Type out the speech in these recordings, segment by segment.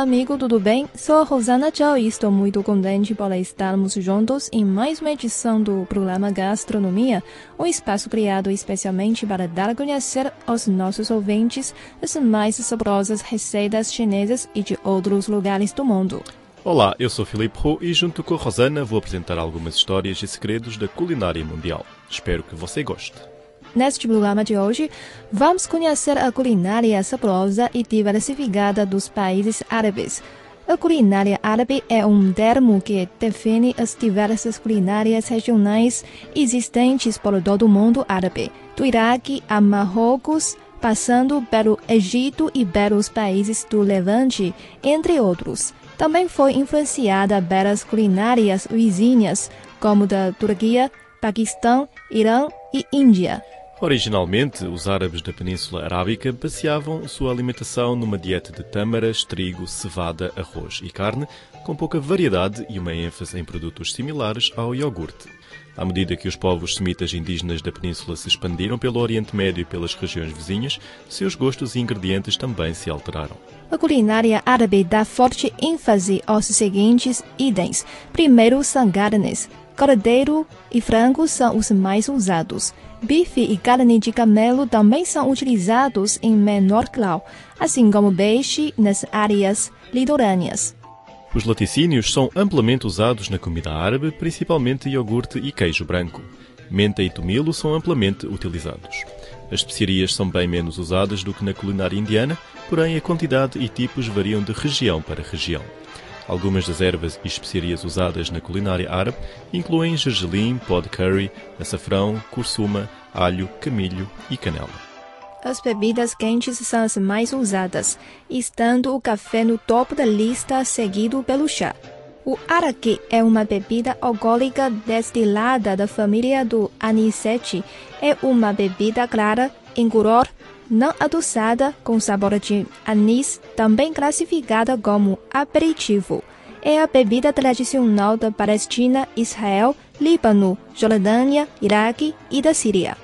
Olá, amigo, tudo bem? Sou a Rosana Tchau e estou muito contente por estarmos juntos em mais uma edição do programa Gastronomia, um espaço criado especialmente para dar a conhecer aos nossos ouvintes as mais saborosas receitas chinesas e de outros lugares do mundo. Olá, eu sou Filipe Roux e junto com a Rosana vou apresentar algumas histórias e segredos da culinária mundial. Espero que você goste. Neste programa de hoje, vamos conhecer a culinária saborosa e diversificada dos países árabes. A culinária árabe é um termo que define as diversas culinárias regionais existentes por todo o mundo árabe, do Iraque a Marrocos, passando pelo Egito e pelos países do Levante, entre outros. Também foi influenciada pelas culinárias vizinhas, como da Turquia, Paquistão, Irã e Índia. Originalmente, os árabes da Península Arábica baseavam sua alimentação numa dieta de tâmaras, trigo, cevada, arroz e carne, com pouca variedade e uma ênfase em produtos similares ao iogurte. À medida que os povos semitas indígenas da península se expandiram pelo Oriente Médio e pelas regiões vizinhas, seus gostos e ingredientes também se alteraram. A culinária árabe dá forte ênfase aos seguintes itens. Primeiro são carnes. Cordeiro e frango são os mais usados. Bife e carne de camelo também são utilizados em menor grau, assim como peixe nas áreas litorâneas. Os laticínios são amplamente usados na comida árabe, principalmente iogurte e queijo branco. Menta e tomilho são amplamente utilizados. As especiarias são bem menos usadas do que na culinária indiana, porém a quantidade e tipos variam de região para região. Algumas das ervas e especiarias usadas na culinária árabe incluem gergelim, pó de curry, açafrão, cursuma, alho, camilho e canela. As bebidas quentes são as mais usadas, estando o café no topo da lista, seguido pelo chá. O araque é uma bebida alcoólica destilada da família do anisete. É uma bebida clara, incolor, não adoçada, com sabor de anis, também classificada como aperitivo. É a bebida tradicional da Palestina, Israel, Líbano, Jordânia, Iraque e da Síria.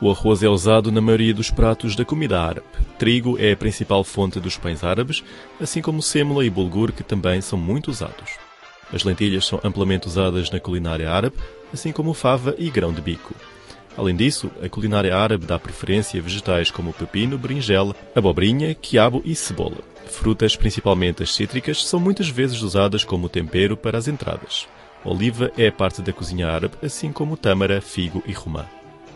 O arroz é usado na maioria dos pratos da comida árabe. Trigo é a principal fonte dos pães árabes, assim como sêmola e bulgur, que também são muito usados. As lentilhas são amplamente usadas na culinária árabe, assim como fava e grão de bico. Além disso, a culinária árabe dá preferência a vegetais como pepino, berinjela, abobrinha, quiabo e cebola. Frutas, principalmente as cítricas, são muitas vezes usadas como tempero para as entradas. Oliva é parte da cozinha árabe, assim como tâmara, figo e romã.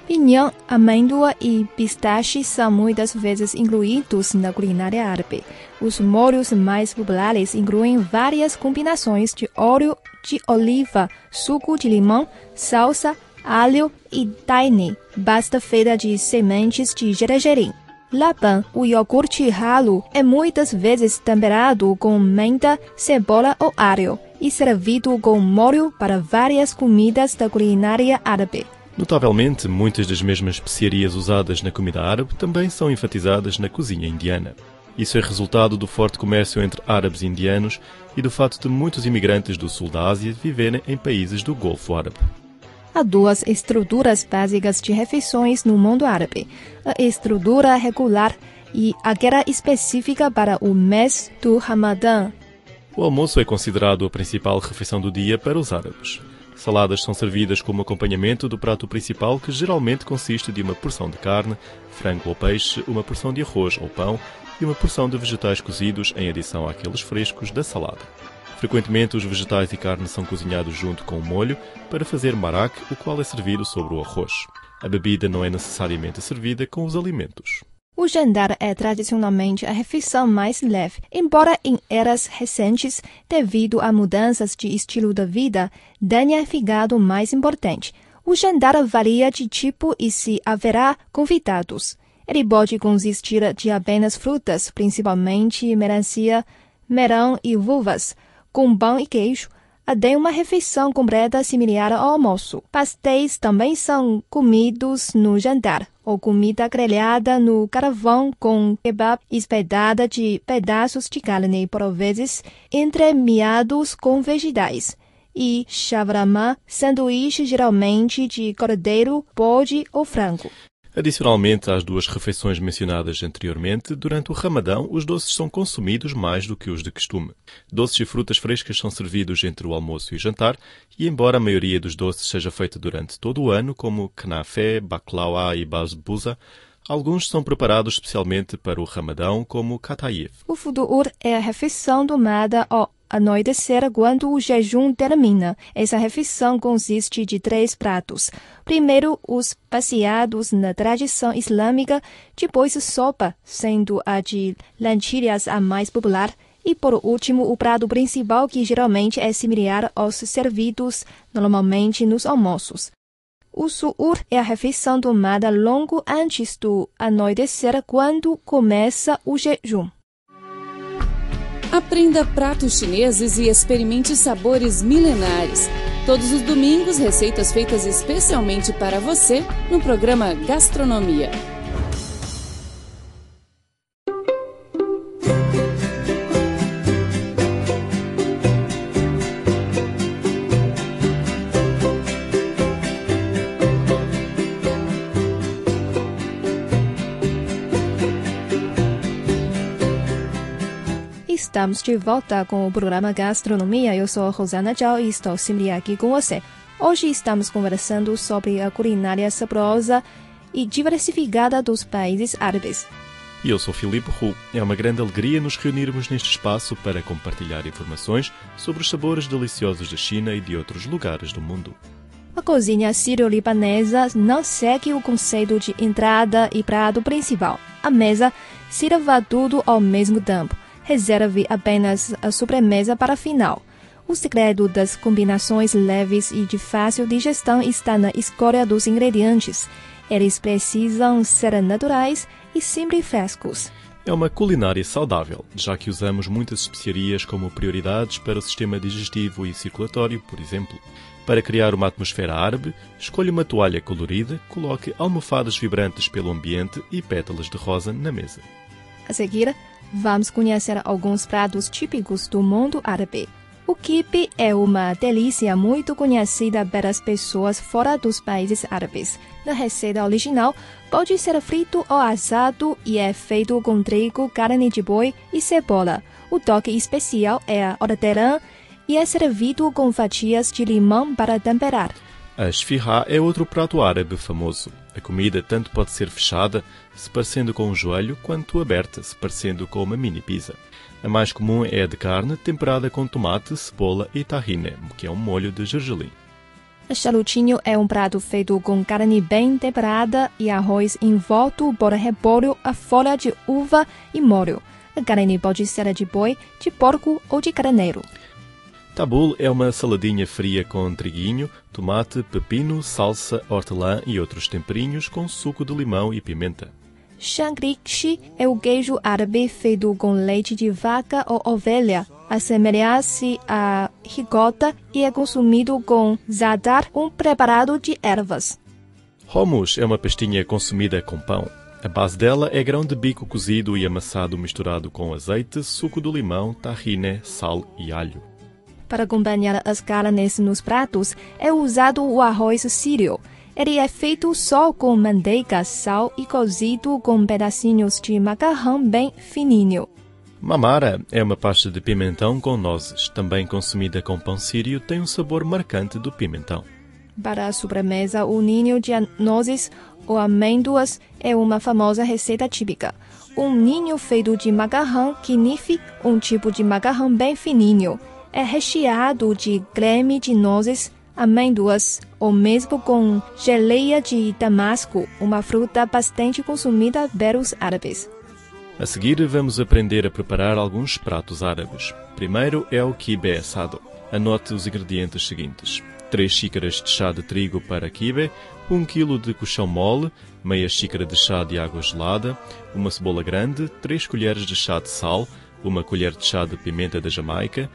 Pinhão, amêndoa e pistache são muitas vezes incluídos na culinária árabe. Os molhos mais populares incluem várias combinações de óleo de oliva, suco de limão, salsa, alho e tahine, basta feita de sementes de gergelim. Laban, o iogurte ralo, é muitas vezes temperado com menta, cebola ou alho e servido com molho para várias comidas da culinária árabe. Notavelmente, muitas das mesmas especiarias usadas na comida árabe também são enfatizadas na cozinha indiana. Isso é resultado do forte comércio entre árabes e indianos e do fato de muitos imigrantes do sul da Ásia viverem em países do Golfo Árabe. Há duas estruturas básicas de refeições no mundo árabe: a estrutura regular e aquela específica para o mês do Ramadã. O almoço é considerado a principal refeição do dia para os árabes. Saladas são servidas como acompanhamento do prato principal, que geralmente consiste de uma porção de carne, frango ou peixe, uma porção de arroz ou pão e uma porção de vegetais cozidos em adição àqueles frescos da salada. Frequentemente, os vegetais e carne são cozinhados junto com o molho para fazer marac, o qual é servido sobre o arroz. A bebida não é necessariamente servida com os alimentos. O jantar é tradicionalmente a refeição mais leve, embora em eras recentes, devido a mudanças de estilo de vida, tenha ficado mais importante. O jantar varia de tipo e se haverá convidados. Ele pode consistir de apenas frutas, principalmente melancia, melão e uvas, com pão e queijo, até uma refeição completa similar ao almoço. Pastéis também são comidos no jantar, ou comida grelhada no carvão com kebab espetada de pedaços de carne, por vezes entremeados com vegetais. E shawarma, sanduíche geralmente de cordeiro, bode ou frango. Adicionalmente às duas refeições mencionadas anteriormente, durante o Ramadão os doces são consumidos mais do que os de costume. Doces e frutas frescas são servidos entre o almoço e o jantar, e embora a maioria dos doces seja feita durante todo o ano, como knafé, baklava e basbousa, Alguns são preparados especialmente para o Ramadão, como Katayev. O fudur é a refeição tomada ao anoitecer quando o jejum termina. Essa refeição consiste de três pratos. Primeiro, os passeados na tradição islâmica, depois sopa, sendo a de lentilhas a mais popular, e por último, o prato principal, que geralmente é similar aos servidos normalmente nos almoços. O suur é a refeição tomada logo antes do anoitecer, quando começa o jejum. Aprenda pratos chineses e experimente sabores milenares. Todos os domingos, receitas feitas especialmente para você no programa Gastronomia. Estamos de volta com o programa Gastronomia. Eu sou Rosana Zhao e estou sempre aqui com você. Hoje estamos conversando sobre a culinária saborosa e diversificada dos países árabes. E eu sou Filipe Hu. É uma grande alegria nos reunirmos neste espaço para compartilhar informações sobre os sabores deliciosos da China e de outros lugares do mundo. A cozinha sírio-libanesa não segue o conceito de entrada e prato principal. A mesa sirva tudo ao mesmo tempo reserve apenas a sobremesa para final. O segredo das combinações leves e de fácil digestão está na escolha dos ingredientes. Eles precisam ser naturais e sempre frescos. É uma culinária saudável, já que usamos muitas especiarias como prioridades para o sistema digestivo e circulatório, por exemplo. Para criar uma atmosfera árabe, escolha uma toalha colorida, coloque almofadas vibrantes pelo ambiente e pétalas de rosa na mesa. A seguir, vamos conhecer alguns pratos típicos do mundo árabe. O kibe é uma delícia muito conhecida pelas pessoas fora dos países árabes. Na receita original, pode ser frito ou assado e é feito com trigo, carne de boi e cebola. O toque especial é a hortelã e é servido com fatias de limão para temperar. A esfirra é outro prato árabe famoso. A comida tanto pode ser fechada, se parecendo com um joelho, quanto aberta, se parecendo com uma mini pizza. A mais comum é a de carne, temperada com tomate, cebola e tahine, que é um molho de gergelim. A charutinho é um prato feito com carne bem temperada e arroz envolto por repolho, a folha de uva e molho. A carne pode ser de boi, de porco ou de carneiro. Tabule é uma saladinha fria com triguinho, tomate, pepino, salsa, hortelã e outros temperinhos com suco de limão e pimenta. Shangrikshi é o queijo árabe feito com leite de vaca ou ovelha. Assemelha-se a ricota e é consumido com zadar, um preparado de ervas. Hummus é uma pastinha consumida com pão. A base dela é grão de bico cozido e amassado misturado com azeite, suco de limão, tahine, sal e alho. Para acompanhar as carnes nos pratos, é usado o arroz sírio. Ele é feito só com manteiga, sal e cozido com pedacinhos de macarrão bem fininho. Mamara é uma pasta de pimentão com nozes. Também consumida com pão sírio, tem um sabor marcante do pimentão. Para a sobremesa, o ninho de nozes ou amêndoas é uma famosa receita típica. Um ninho feito de macarrão knife, um tipo de macarrão bem fininho é recheado de creme de nozes, amêndoas ou mesmo com geleia de damasco, uma fruta bastante consumida pelos árabes. A seguir, vamos aprender a preparar alguns pratos árabes. Primeiro é o kibe assado. Anote os ingredientes seguintes: 3 xícaras de chá de trigo para kibe, 1 kg de colchão mole, meia xícara de chá de água gelada, uma cebola grande, 3 colheres de chá de sal, uma colher de chá de pimenta da Jamaica,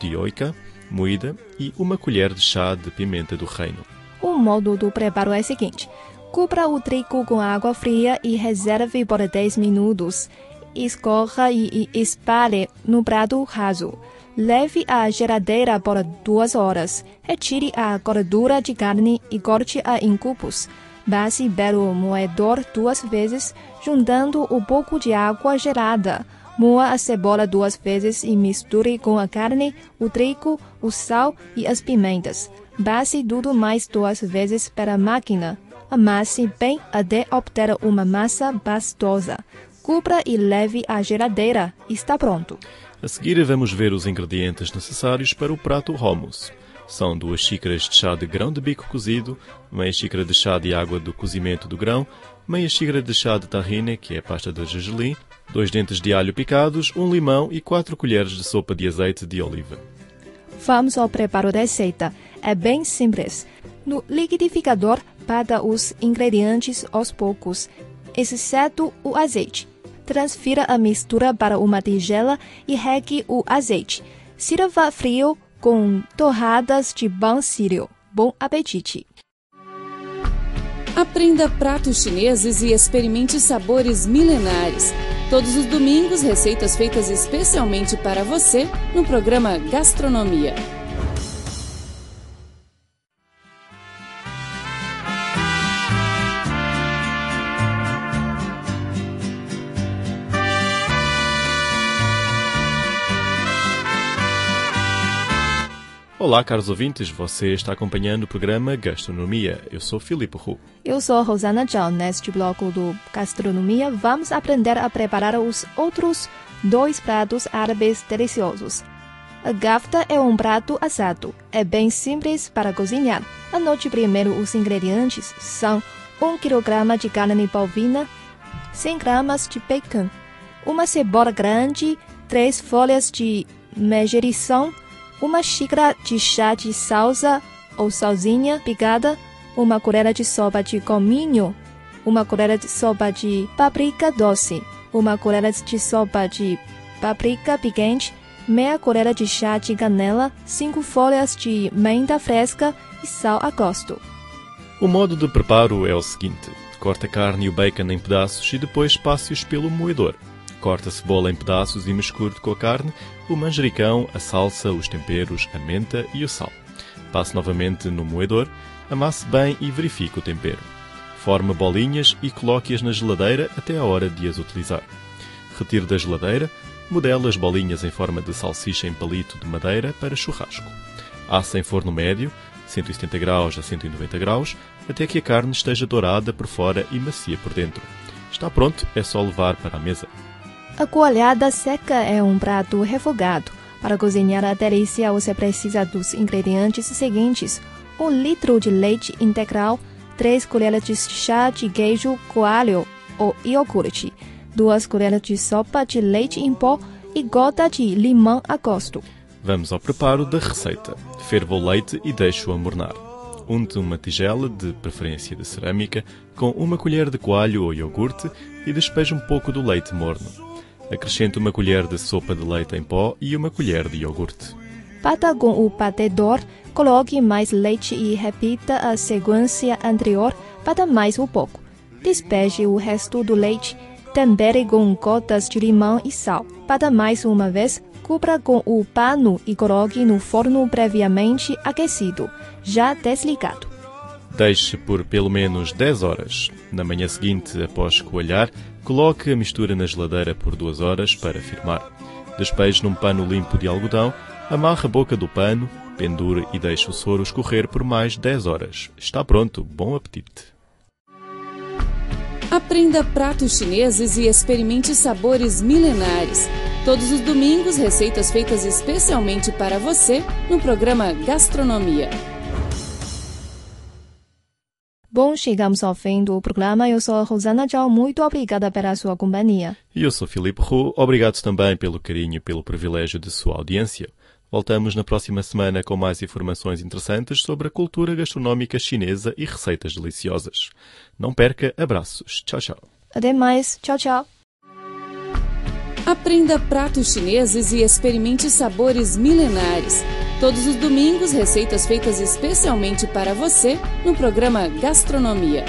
de oica moída e uma colher de chá de pimenta do reino. O modo do preparo é o seguinte: Cubra o trigo com água fria e reserve por 10 minutos. Escorra e espalhe no prato raso. Leve à geladeira por duas horas. Retire a gordura de carne e corte-a em cubos. Passe pelo moedor duas vezes, juntando um pouco de água gelada. Moa a cebola duas vezes e misture com a carne, o trigo, o sal e as pimentas. Passe tudo mais duas vezes para a máquina. Amasse bem até obter uma massa pastosa. Cubra e leve à geladeira. Está pronto. A seguir, vamos ver os ingredientes necessários para o prato hummus. São duas xícaras de chá de grão de bico cozido, meia xícara de chá de água do cozimento do grão, meia xícara de chá de tahine, que é pasta de gergelim, dois dentes de alho picados, um limão e quatro colheres de sopa de azeite de oliva. Vamos ao preparo da receita. É bem simples. No liquidificador, bata os ingredientes aos poucos, exceto o azeite. Transfira a mistura para uma tigela e regue o azeite. Sirva frio com torradas de pão sírio. Bom apetite! Aprenda pratos chineses e experimente sabores milenares. Todos os domingos, receitas feitas especialmente para você no programa Gastronomia. Olá, caros ouvintes, você está acompanhando o programa Gastronomia. Eu sou Filipe Hu. Eu sou Rosana Zhao. Neste bloco do Gastronomia, vamos aprender a preparar os outros dois pratos árabes deliciosos. A gafta é um prato assado. É bem simples para cozinhar. Anote primeiro os ingredientes. São 1 kg de carne bovina, 100 gramas de bacon, uma cebola grande, 3 folhas de megerição, uma xícara de chá de salsa ou salsinha picada, uma colher de sopa de cominho, uma colher de sopa de páprica doce, uma colher de sopa de páprica picante, meia colher de chá de canela, cinco folhas de menta fresca e sal a gosto. O modo de preparo é o seguinte: corta a carne e o bacon em pedaços e depois passe-os pelo moedor. Corta a cebola em pedaços e misture com a carne, o manjericão, a salsa, os temperos, a menta e o sal. Passe novamente no moedor, amasse bem e verifique o tempero. Forme bolinhas e coloque-as na geladeira até a hora de as utilizar. Retire da geladeira, modele as bolinhas em forma de salsicha em palito de madeira para churrasco. Assa em forno médio, 170 graus a 190 graus, até que a carne esteja dourada por fora e macia por dentro. Está pronto, é só levar para a mesa. A coalhada seca é um prato refogado. Para cozinhar a delícia, você precisa dos ingredientes seguintes: 1 litro de leite integral, 3 colheres de chá de queijo coalho ou iogurte, 2 colheres de sopa de leite em pó e gota de limão a gosto. Vamos ao preparo da receita. Ferva o leite e deixe-o amornar. Unte uma tigela, de preferência de cerâmica, com uma colher de coalho ou iogurte e despeje um pouco do leite morno. Acrescente uma colher de sopa de leite em pó e uma colher de iogurte. Bata com o batedor, coloque mais leite e repita a sequência anterior, bata mais um pouco. Despeje o resto do leite, tempere com gotas de limão e sal. Bata mais uma vez, cubra com o pano e coloque no forno previamente aquecido, já desligado. Deixe por pelo menos 10 horas. Na manhã seguinte, após coalhar, coloque a mistura na geladeira por 2 horas para firmar. Despeje num pano limpo de algodão, amarre a boca do pano, pendure e deixe o soro escorrer por mais 10 horas. Está pronto. Bom apetite! Aprenda pratos chineses e experimente sabores milenares. Todos os domingos, receitas feitas especialmente para você no programa Gastronomia. Bom, chegamos ao fim do programa. Eu sou a Rosana Zhao. Muito obrigada pela sua companhia. E eu sou Filipe Hu. Obrigado também pelo carinho e pelo privilégio de sua audiência. Voltamos na próxima semana com mais informações interessantes sobre a cultura gastronómica chinesa e receitas deliciosas. Não perca, abraços. Tchau, tchau. Até mais. Tchau, tchau. Aprenda pratos chineses e experimente sabores milenares. Todos os domingos, receitas feitas especialmente para você no programa Gastronomia.